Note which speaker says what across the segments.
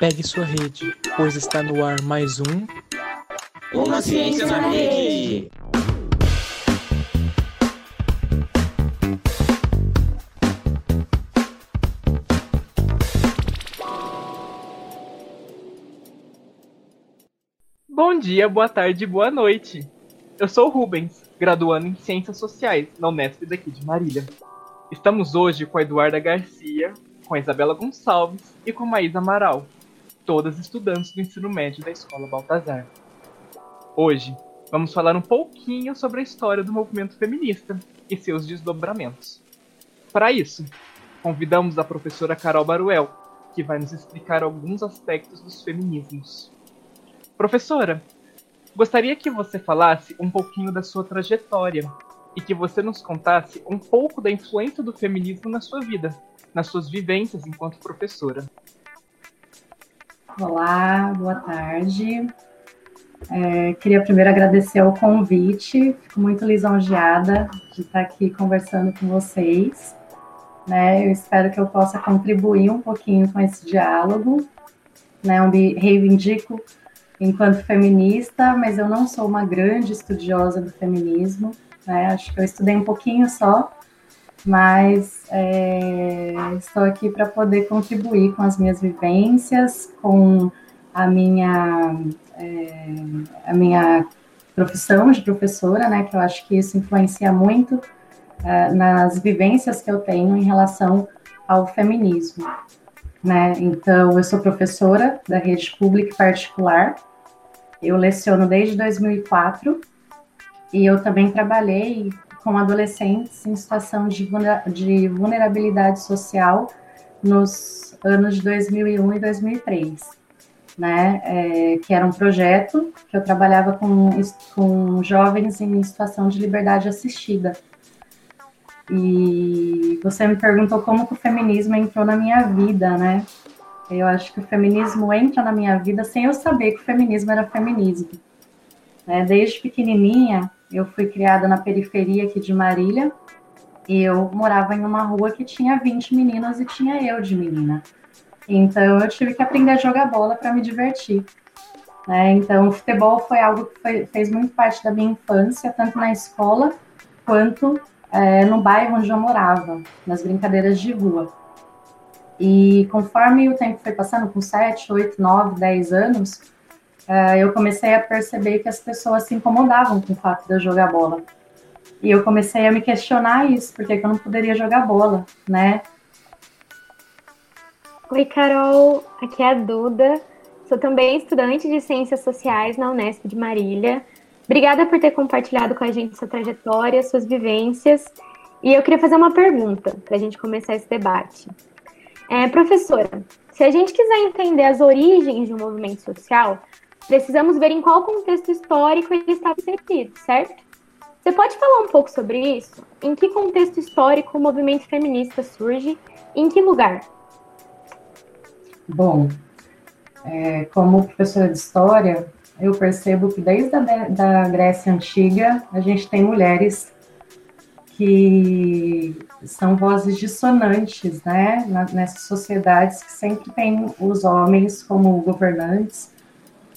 Speaker 1: Pegue sua rede, pois está no ar mais um.
Speaker 2: Uma Ciência na Rede!
Speaker 3: Bom dia, boa tarde, boa noite. Eu sou o Rubens, graduando em Ciências Sociais na Unesp daqui de Marília. Estamos hoje com a Eduarda Garcia, com a Isabela Gonçalves e com a Maísa Amaral, todas estudantes do ensino médio da Escola Baltazar. Hoje, vamos falar um pouquinho sobre a história do movimento feminista e seus desdobramentos. Para isso, convidamos a professora Carol Baruel, que vai nos explicar alguns aspectos dos feminismos. Professora, gostaria que você falasse um pouquinho da sua trajetória e que você nos contasse um pouco da influência do feminismo na sua vida, nas suas vivências enquanto professora.
Speaker 4: Olá, boa tarde. É, queria primeiro agradecer o convite, fico muito lisonjeada de estar aqui conversando com vocês. Né? Eu espero que eu possa contribuir um pouquinho com esse diálogo. Né? Me reivindico enquanto feminista, mas eu não sou uma grande estudiosa do feminismo. Né? Acho que eu estudei um pouquinho só, mas é, estou aqui para poder contribuir com as minhas vivências, com a minha, é, a minha profissão de professora, né, que eu acho que isso influencia muito é, nas vivências que eu tenho em relação ao feminismo. Né? Então, eu sou professora da rede pública e particular, eu leciono desde 2004 e eu também trabalhei com adolescentes em situação de, vulnerabilidade social nos anos de 2001 e 2003. Né, é, que era um projeto que eu trabalhava com, com jovens em situação de liberdade assistida. E você me perguntou como que o feminismo entrou na minha vida, né? Eu acho que o feminismo entra na minha vida sem eu saber que o feminismo era feminismo. Né? Desde pequenininha, eu fui criada na periferia aqui de Marília. Eu morava em uma rua que tinha 20 meninas e tinha eu de menina. Então eu tive que aprender a jogar bola para me divertir. Né? Então o futebol foi algo que foi, fez muito parte da minha infância, tanto na escola quanto é, no bairro onde eu morava, nas brincadeiras de rua. E conforme o tempo foi passando, com 7, 8, 9, 10 anos, uh, eu comecei a perceber que as pessoas se incomodavam com o fato de eu jogar bola. E eu comecei a me questionar isso, porque eu não poderia jogar bola, né?
Speaker 5: Oi, Carol, aqui é a Duda. Sou também estudante de Ciências Sociais na Unesp de Marília. Obrigada por ter compartilhado com a gente sua trajetória, suas vivências. E eu queria fazer uma pergunta para a gente começar esse debate. É, professora, se a gente quiser entender as origens de um movimento social, precisamos ver em qual contexto histórico ele está inserido, certo? Você pode falar um pouco sobre isso? Em que contexto histórico o movimento feminista surge? Em que lugar?
Speaker 4: Bom, é, como professora de história, eu percebo que desde a da Grécia Antiga a gente tem mulheres que são vozes dissonantes, né, nessas sociedades que sempre têm os homens como governantes,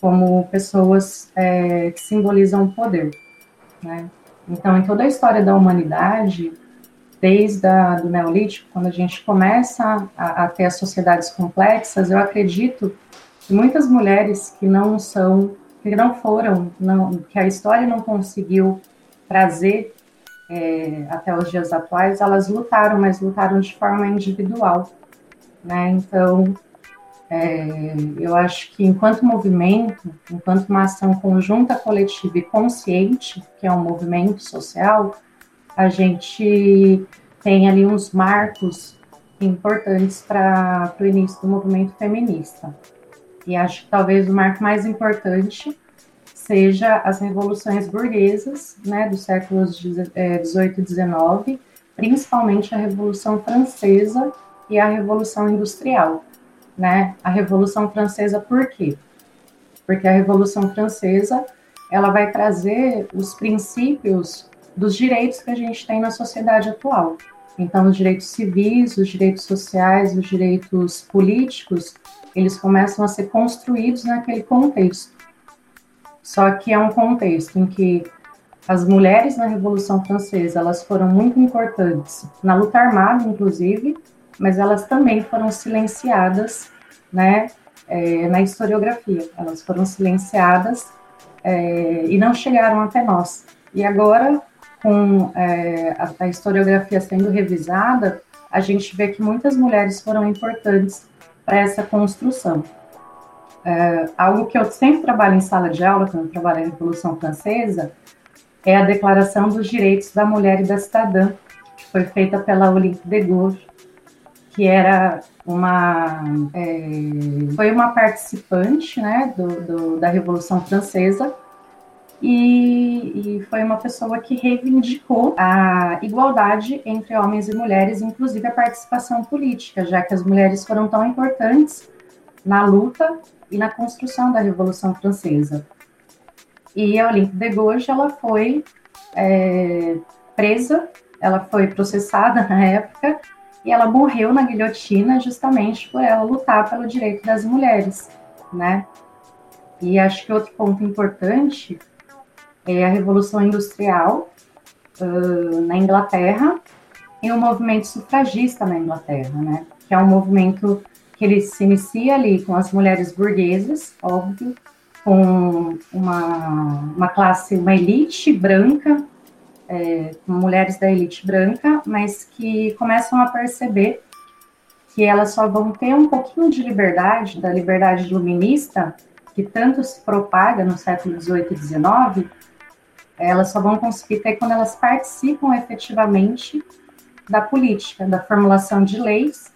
Speaker 4: como pessoas é, que simbolizam o poder, né. Então, em toda a história da humanidade, desde a, do Neolítico, quando a gente começa a, a ter as sociedades complexas, eu acredito que muitas mulheres que não são, que não foram, não, que a história não conseguiu trazer é, até os dias atuais, elas lutaram, mas lutaram de forma individual. Né? Então, é, eu acho que enquanto movimento, enquanto uma ação conjunta, coletiva e consciente, que é um movimento social, a gente tem ali uns marcos importantes para o início do movimento feminista. E acho que talvez o marco mais importante seja as revoluções burguesas, né, dos séculos 18 e 19, principalmente a Revolução Francesa e a Revolução Industrial, né? A Revolução Francesa por quê? Porque a Revolução Francesa, ela vai trazer os princípios dos direitos que a gente tem na sociedade atual. Então, os direitos civis, os direitos sociais, os direitos políticos, eles começam a ser construídos naquele contexto. Só que é um contexto em que as mulheres na Revolução Francesa, elas foram muito importantes na luta armada, inclusive, mas elas também foram silenciadas, né, é, na historiografia. Elas foram silenciadas é, e não chegaram até nós. E agora, com é, a, a, historiografia sendo revisada, a gente vê que muitas mulheres foram importantes para essa construção. É, algo que eu sempre trabalho em sala de aula, quando eu trabalho na Revolução Francesa, é a Declaração dos Direitos da Mulher e da Cidadã, que foi feita pela Olympe de Gaulle, que era uma é, foi uma participante né, do, do, da Revolução Francesa e, e, foi uma pessoa que reivindicou a igualdade entre homens e mulheres, inclusive a participação política, já que as mulheres foram tão importantes na luta e na construção da Revolução Francesa. E a Olympe de Gouges, ela foi é, presa, ela foi processada na época e ela morreu na guilhotina justamente por ela lutar pelo direito das mulheres, né? E acho que outro ponto importante é a Revolução Industrial uh, na Inglaterra e o movimento sufragista na Inglaterra, né? Que é um movimento que ele se inicia ali com as mulheres burguesas, óbvio, com uma, uma classe, uma elite branca é, com mulheres da elite branca, mas que começam a perceber que elas só vão ter um pouquinho de liberdade, da liberdade iluminista, que tanto se propaga no século XVIII e XIX, elas só vão conseguir ter quando elas participam efetivamente da política, da formulação de leis,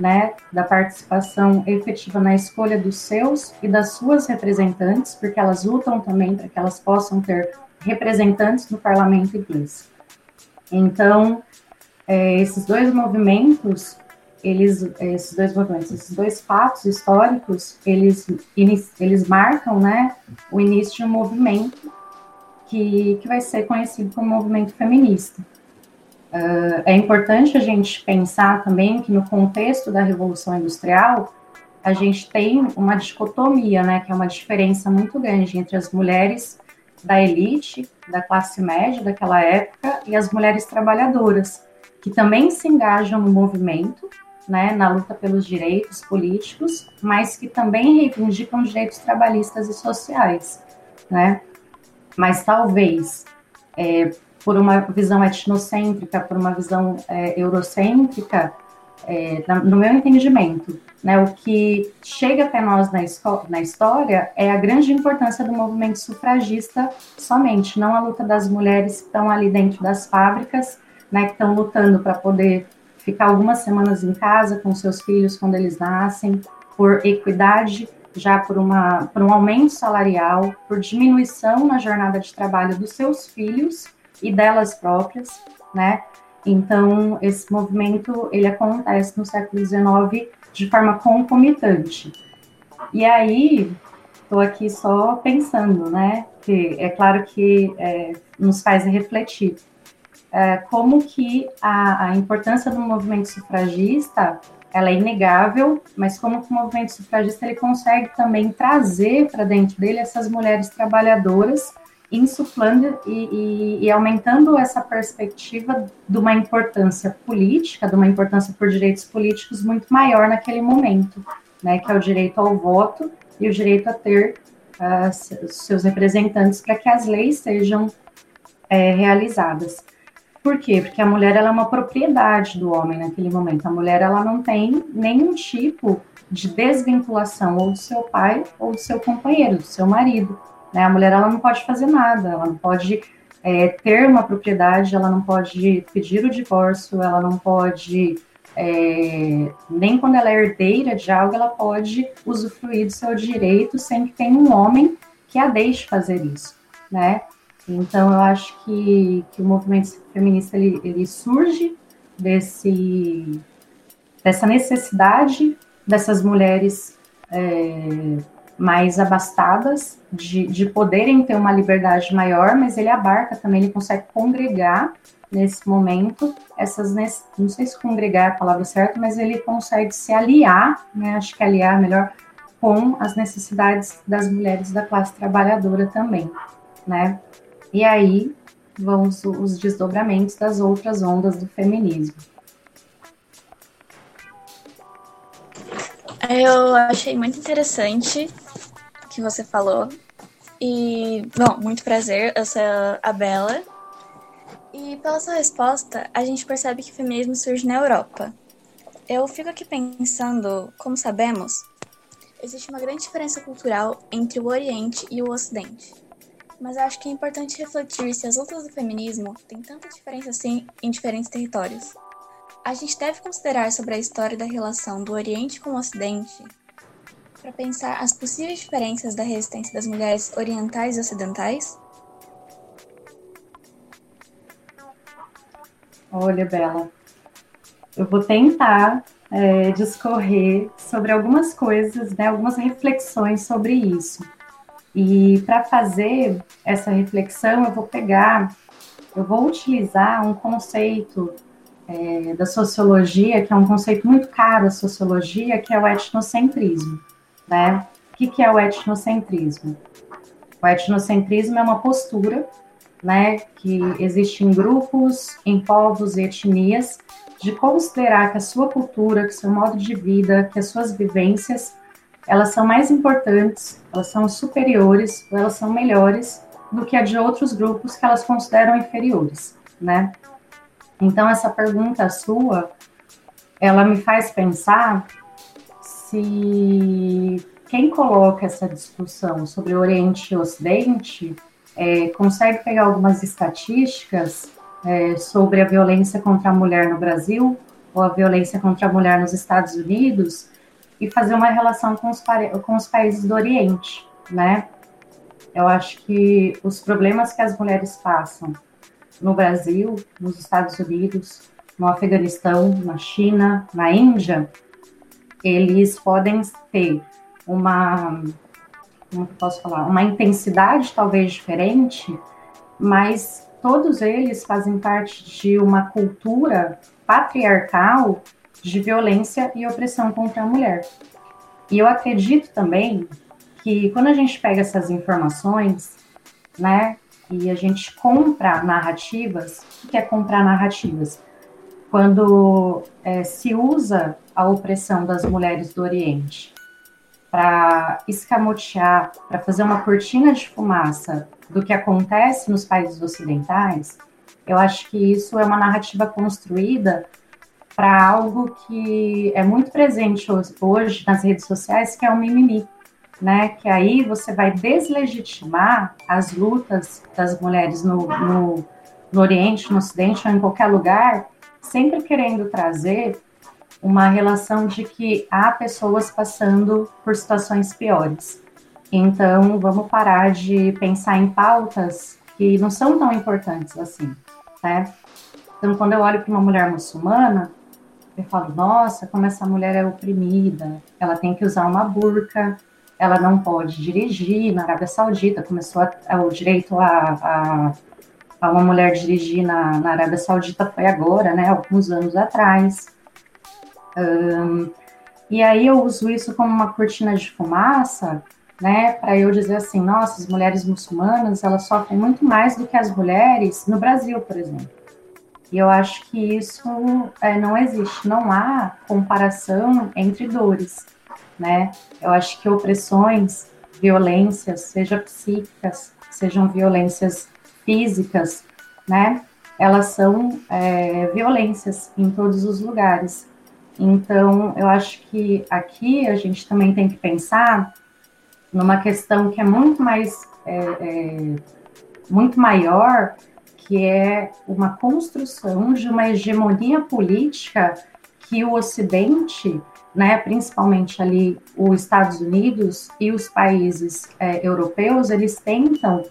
Speaker 4: né, da participação efetiva na escolha dos seus e das suas representantes, porque elas lutam também para que elas possam ter representantes do parlamento inglês. Então, é, esses dois movimentos, eles, esses dois movimentos, esses dois fatos históricos, eles, eles marcam, né, o início de um movimento que, que vai ser conhecido como movimento feminista. Uh, é importante a gente pensar também que no contexto da Revolução Industrial, a gente tem uma dicotomia, né, que é uma diferença muito grande entre as mulheres da elite, da classe média daquela época, e as mulheres trabalhadoras, que também se engajam no movimento, né, na luta pelos direitos políticos, mas que também reivindicam direitos trabalhistas e sociais, né? Mas talvez é, por uma visão etnocêntrica, por uma visão é, eurocêntrica, é, no meu entendimento, né, o que chega até nós na, na, história é a grande importância do movimento sufragista somente, não a luta das mulheres que estão ali dentro das fábricas, né, que estão lutando para poder ficar algumas semanas em casa com seus filhos quando eles nascem, por equidade, já por, uma, por um aumento salarial, por diminuição na jornada de trabalho dos seus filhos e delas próprias, né? Então, esse movimento, ele acontece no século XIX de forma concomitante. E aí, estou aqui só pensando, né? Que é claro que é, nos faz refletir é, como que a, a, importância do movimento sufragista ela é inegável, mas como que o movimento sufragista ele consegue também trazer para dentro dele essas mulheres trabalhadoras insuflando e, e, e, aumentando essa perspectiva de uma importância política, de uma importância por direitos políticos muito maior naquele momento, né, que é o direito ao voto e o direito a ter uh, seus representantes para que as leis sejam é, realizadas. Por quê? Porque a mulher ela é uma propriedade do homem naquele momento. A mulher ela não tem nenhum tipo de desvinculação ou do seu pai ou do seu companheiro, do seu marido. Né? A mulher ela não pode fazer nada, ela não pode é, ter uma propriedade, ela não pode pedir o divórcio, ela não pode é, nem quando ela é herdeira de algo, ela pode usufruir do seu direito sem que tenha um homem que a deixe fazer isso, né? Então, eu acho que, que o movimento feminista ele, ele surge desse, dessa necessidade dessas mulheres é, mais abastadas, de, de poderem ter uma liberdade maior, mas ele abarca também, ele consegue congregar nesse momento essas, não sei se congregar é a palavra certa, mas ele consegue se aliar, né, acho que aliar melhor, com as necessidades das mulheres da classe trabalhadora também, né? E aí vão os, os desdobramentos das outras ondas do feminismo.
Speaker 6: Eu achei muito interessante que você falou. E, bom, muito prazer, eu sou a Bela. E pela sua resposta, a gente percebe que o feminismo surge na Europa. Eu fico aqui pensando, como sabemos, existe uma grande diferença cultural entre o Oriente e o Ocidente. Mas eu acho que é importante refletir se as lutas do feminismo têm tanta diferença assim em diferentes territórios. A gente deve considerar sobre a história da relação do Oriente com o Ocidente para pensar as possíveis diferenças da resistência das mulheres orientais e ocidentais?
Speaker 4: Olha, Bela, eu vou tentar é, discorrer sobre algumas coisas, né, algumas reflexões sobre isso. E para fazer essa reflexão, eu vou pegar, eu vou utilizar um conceito é, da sociologia, que é um conceito muito caro à sociologia, que é o etnocentrismo. Né? O que, que é o etnocentrismo? O etnocentrismo é uma postura né, que existe em grupos, em povos e etnias, de considerar que a sua cultura, que o seu modo de vida, que as suas vivências, elas são mais importantes, elas são superiores, elas são melhores do que a de outros grupos que elas consideram inferiores, né? Então, essa pergunta sua, ela me faz pensar se quem coloca essa discussão sobre Oriente e Ocidente é, consegue pegar algumas estatísticas é, sobre a violência contra a mulher no Brasil ou a violência contra a mulher nos Estados Unidos e fazer uma relação com os, com os países do Oriente, né? Eu acho que os problemas que as mulheres passam no Brasil, nos Estados Unidos, no Afeganistão, na China, na Índia, eles podem ter uma, como posso falar, uma intensidade talvez diferente, mas todos eles fazem parte de uma cultura patriarcal de violência e opressão contra a mulher. E eu acredito também que quando a gente pega essas informações, né, e a gente compra narrativas. O que é comprar narrativas? Quando é, se usa a opressão das mulheres do Oriente para escamotear, para fazer uma cortina de fumaça do que acontece nos países ocidentais, eu acho que isso é uma narrativa construída para algo que é muito presente hoje nas redes sociais, que é o mimimi né? Que aí você vai deslegitimar as lutas das mulheres no, no, no Oriente, no Ocidente ou em qualquer lugar, sempre querendo trazer uma relação de que há pessoas passando por situações piores. Então, vamos parar de pensar em pautas que não são tão importantes assim, né? Então, quando eu olho para uma mulher muçulmana, eu falo, nossa, como essa mulher é oprimida, ela tem que usar uma burca, ela não pode dirigir. Na Arábia Saudita começou a, a, o direito a, a, uma mulher dirigir na, na Arábia Saudita foi agora, né, alguns anos atrás. Um, e aí eu uso isso como uma cortina de fumaça, né, para eu dizer assim, nossa, as mulheres muçulmanas, elas sofrem muito mais do que as mulheres no Brasil, por exemplo. E eu acho que isso é, não existe, não há comparação entre dores né? Eu acho que opressões, violências, sejam psíquicas, sejam violências físicas, né? Elas são é, violências em todos os lugares. Então, eu acho que aqui a gente também tem que pensar numa questão que é muito mais, é, é, muito maior, que é uma construção de uma hegemonia política que o Ocidente né, principalmente ali os Estados Unidos e os países é, europeus, eles tentam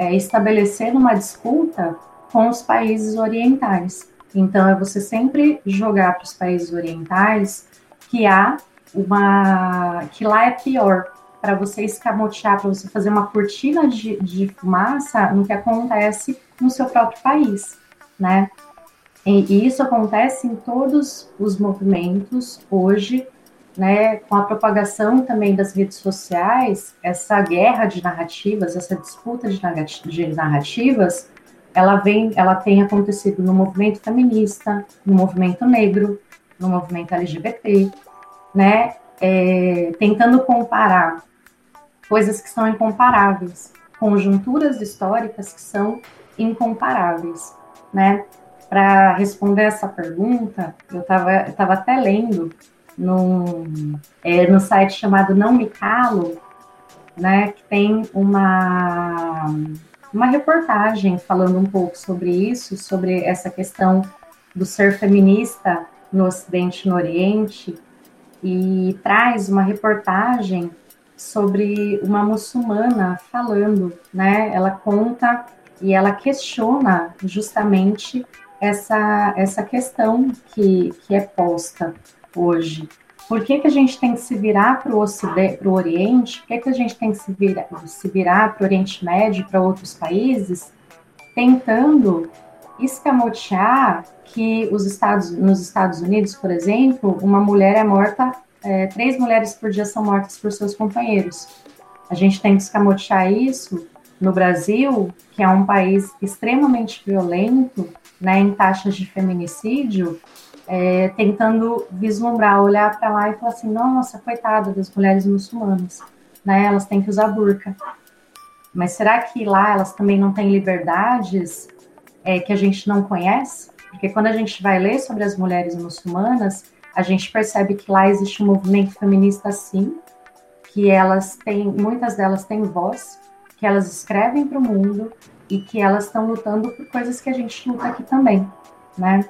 Speaker 4: é, estabelecer uma disputa com os países orientais. Então, é você sempre jogar para os países orientais que há uma. que lá é pior, para você escamotear, para você fazer uma cortina de, de fumaça no que acontece no seu próprio país, né? E, e isso acontece em todos os movimentos hoje, né? Com a propagação também das redes sociais, essa guerra de narrativas, essa disputa de narrativas, ela vem, ela tem acontecido no movimento feminista, no movimento negro, no movimento LGBT, né? É, tentando comparar coisas que são incomparáveis, conjunturas históricas que são incomparáveis, né? Para responder essa pergunta, eu estava eu tava até lendo num, é, no site chamado Não Me Calo, né, que tem uma, uma reportagem falando um pouco sobre isso, sobre essa questão do ser feminista no Ocidente e no Oriente, e traz uma reportagem sobre uma muçulmana falando, né? Ela conta e ela questiona justamente essa, essa questão que, que é posta hoje. Por que, que a gente tem que se virar para o Oriente? Por que, que a gente tem que se virar, se virar para o Oriente Médio, para outros países, tentando escamotear que os Estados, nos Estados Unidos, por exemplo, uma mulher é morta, é, três mulheres por dia são mortas por seus companheiros. A gente tem que escamotear isso no Brasil, que é um país extremamente violento, né, em taxas de feminicídio, é, tentando vislumbrar, olhar para lá e falar assim, nossa, coitada das mulheres muçulmanas, né, elas têm que usar burca. Mas será que lá elas também não têm liberdades é, que a gente não conhece? Porque quando a gente vai ler sobre as mulheres muçulmanas, a gente percebe que lá existe um movimento feminista sim, que elas têm, muitas delas têm voz, que elas escrevem para o mundo e que elas estão lutando por coisas que a gente luta aqui também, né?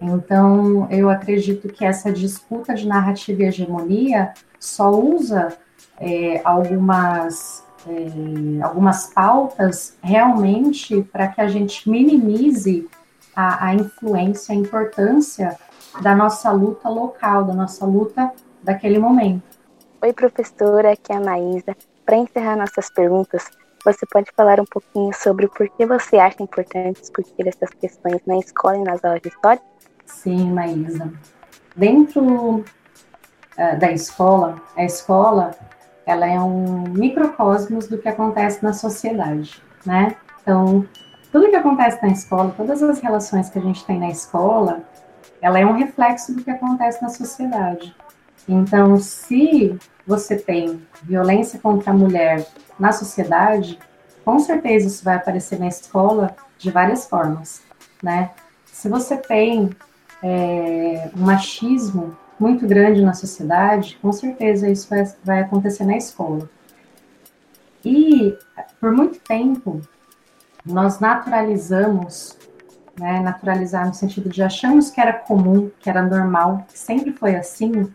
Speaker 4: Então, eu acredito que essa disputa de narrativa e hegemonia só usa é, algumas, é, algumas pautas realmente para que a gente minimize a, a influência, a importância da nossa luta local, da nossa luta daquele momento.
Speaker 7: Oi, professora, aqui é a Maísa. Para encerrar nossas perguntas, você pode falar um pouquinho sobre por que você acha importante discutir essas questões na escola e nas aulas de história?
Speaker 4: Sim, Maísa. Dentro uh, da escola, a escola ela é um microcosmos do que acontece na sociedade, né? Então, tudo que acontece na escola, todas as relações que a gente tem na escola, ela é um reflexo do que acontece na sociedade. Então, se você tem violência contra a mulher na sociedade, com certeza isso vai aparecer na escola de várias formas, né? Se você tem é, um machismo muito grande na sociedade, com certeza isso vai, vai acontecer na escola. E por muito tempo nós naturalizamos, né, naturalizar no sentido de achamos que era comum, que era normal, que sempre foi assim,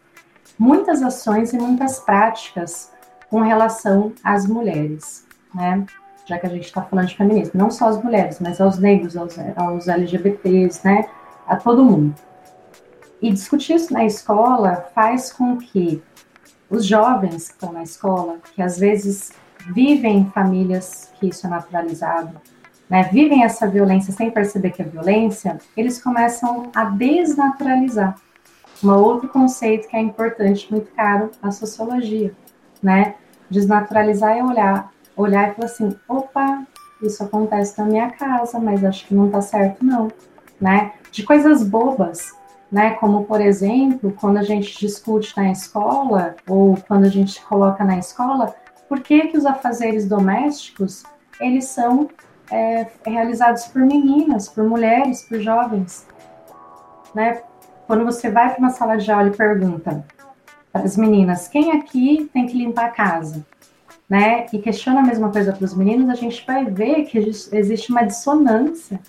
Speaker 4: muitas ações e muitas práticas com relação às mulheres, né? Já que a gente está falando de feminismo, não só as mulheres, mas aos negros, aos, aos LGBTs, né? A todo mundo. E discutir isso na escola faz com que os jovens que estão na escola, que às vezes vivem em famílias que isso é naturalizado, né, vivem essa violência sem perceber que é violência, eles começam a desnaturalizar. Um outro conceito que é importante, muito caro, a sociologia, né? Desnaturalizar é olhar, olhar e falar assim, opa, isso acontece na minha casa, mas acho que não tá certo não, né? De coisas bobas, né? Como, por exemplo, quando a gente discute na escola, ou quando a gente coloca na escola, por que, que os afazeres domésticos, eles são é, realizados por meninas, por mulheres, por jovens, né? Quando você vai para uma sala de aula e pergunta para as meninas, quem aqui tem que limpar a casa? Né? E questiona a mesma coisa para os meninos, a gente vai ver que existe uma dissonância.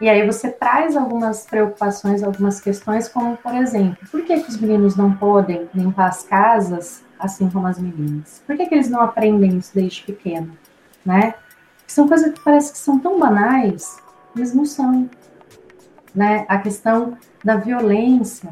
Speaker 4: E aí você traz algumas preocupações, algumas questões, como por exemplo, por que, que os meninos não podem limpar as casas assim como as meninas? Por que, que eles não aprendem isso desde pequeno? Né? São coisas que parece que são tão banais, mas não são. Né? A questão da violência,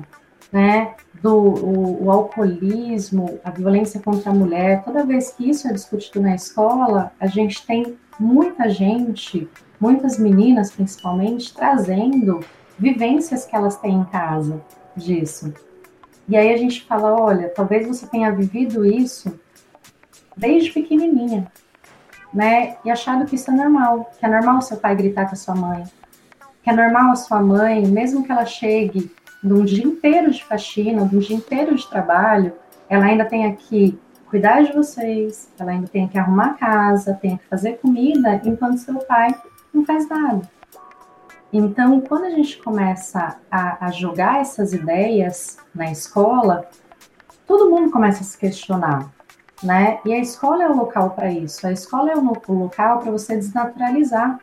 Speaker 4: né, do o, o, alcoolismo, a violência contra a mulher, toda vez que isso é discutido na escola, a gente tem muita gente, muitas meninas principalmente, trazendo vivências que elas têm em casa disso. E aí a gente fala, olha, talvez você tenha vivido isso desde pequenininha, né? E achado que isso é normal, que é normal seu pai gritar com a sua mãe, que é normal a sua mãe, mesmo que ela chegue de um dia inteiro de faxina, de um dia inteiro de trabalho, ela ainda tem que cuidar de vocês, ela ainda tem que arrumar a casa, tem que fazer comida, enquanto seu pai não faz nada. Então, quando a gente começa a, a jogar essas ideias na escola, todo mundo começa a se questionar, né? E a escola é o local para isso. A escola é o local para você desnaturalizar.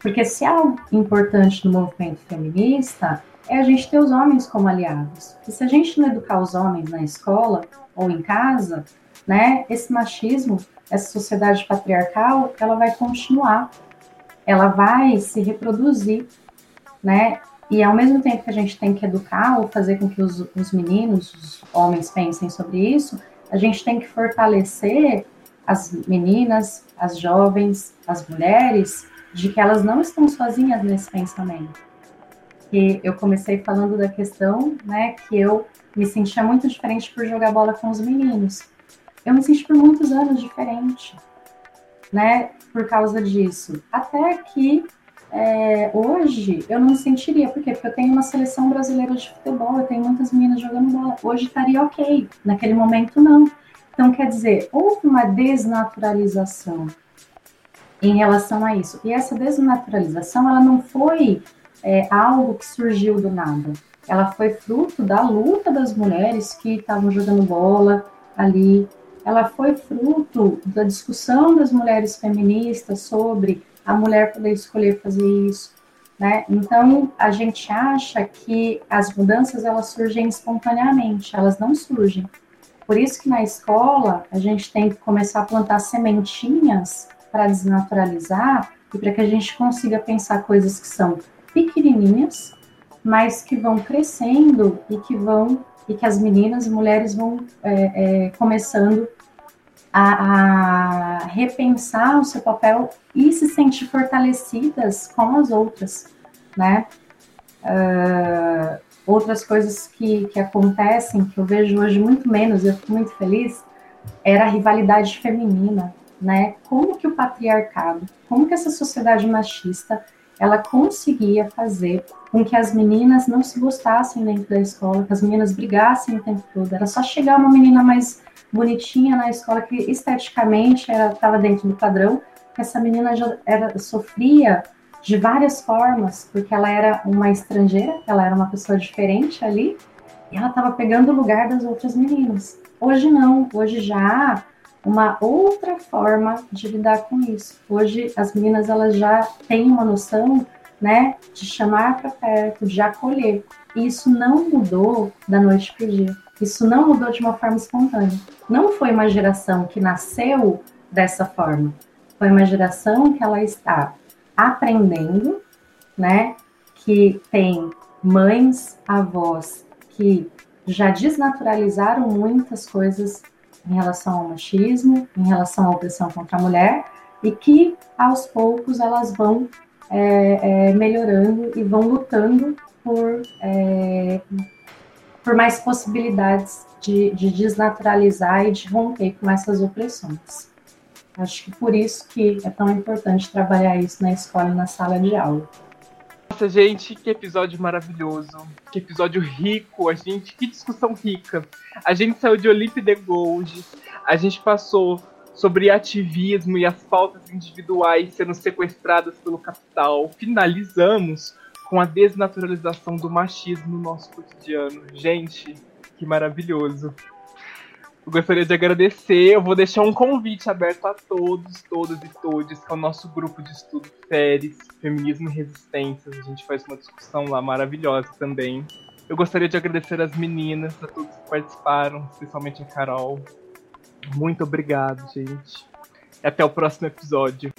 Speaker 4: Porque se algo importante no movimento feminista, é a gente ter os homens como aliados. E se a gente não educar os homens na escola ou em casa, né, esse machismo, essa sociedade patriarcal, ela vai continuar. Ela vai se reproduzir, né? E ao mesmo tempo que a gente tem que educar ou fazer com que os, os meninos, os homens pensem sobre isso, a gente tem que fortalecer as meninas, as jovens, as mulheres, de que elas não estão sozinhas nesse pensamento que eu comecei falando da questão, né, que eu me sentia muito diferente por jogar bola com os meninos. Eu me senti por muitos anos diferente, né, por causa disso. Até que é, hoje eu não sentiria, por quê? Porque eu tenho uma seleção brasileira de futebol, eu tenho muitas meninas jogando bola. Hoje estaria ok, naquele momento não. Então, quer dizer, houve uma desnaturalização em relação a isso. E essa desnaturalização, ela não foi é, algo que surgiu do nada. Ela foi fruto da luta das mulheres que estavam jogando bola ali. Ela foi fruto da discussão das mulheres feministas sobre a mulher poder escolher fazer isso. Né? Então, a gente acha que as mudanças elas surgem espontaneamente, elas não surgem. Por isso que na escola a gente tem que começar a plantar sementinhas para desnaturalizar e para que a gente consiga pensar coisas que são pequenininhas, mas que vão crescendo e que vão e que as meninas e mulheres vão é, é, começando a, a, repensar o seu papel e se sentir fortalecidas com as outras, né? Uh, outras coisas que, que acontecem, que eu vejo hoje muito menos, eu fico muito feliz, era a rivalidade feminina, né? Como que o patriarcado, como que essa sociedade machista ela conseguia fazer com que as meninas não se gostassem dentro da escola, que as meninas brigassem o tempo todo. Era só chegar uma menina mais bonitinha na escola que esteticamente estava dentro do padrão, que essa menina já era, sofria de várias formas, porque ela era uma estrangeira, ela era uma pessoa diferente ali, e ela estava pegando o lugar das outras meninas. Hoje não, hoje já uma outra forma de lidar com isso. Hoje as meninas elas já têm uma noção, né, de chamar para perto, de acolher. E isso não mudou da noite para o dia. Isso não mudou de uma forma espontânea. Não foi uma geração que nasceu dessa forma. Foi uma geração que ela está aprendendo, né, que tem mães, avós que já desnaturalizaram muitas coisas em relação ao machismo, em relação à opressão contra a mulher, e que aos poucos elas vão é, é, melhorando e vão lutando por, é, por mais possibilidades de, de, desnaturalizar e de romper com essas opressões. Acho que por isso que é tão importante trabalhar isso na escola e na sala de aula.
Speaker 3: Nossa, gente, que episódio maravilhoso. Que episódio rico, a gente, que discussão rica. A gente saiu de Olympe de Gold, a gente passou sobre ativismo e as pautas individuais sendo sequestradas pelo capital. Finalizamos com a desnaturalização do machismo no nosso cotidiano. Gente, que maravilhoso. Eu gostaria de agradecer. Eu vou deixar um convite aberto a todos, todas e todos, que é o nosso grupo de estudo FERES, Feminismo e Resistências. A gente faz uma discussão lá maravilhosa também. Eu gostaria de agradecer as meninas, a todos que participaram, especialmente a Carol. Muito obrigado, gente. E até o próximo episódio.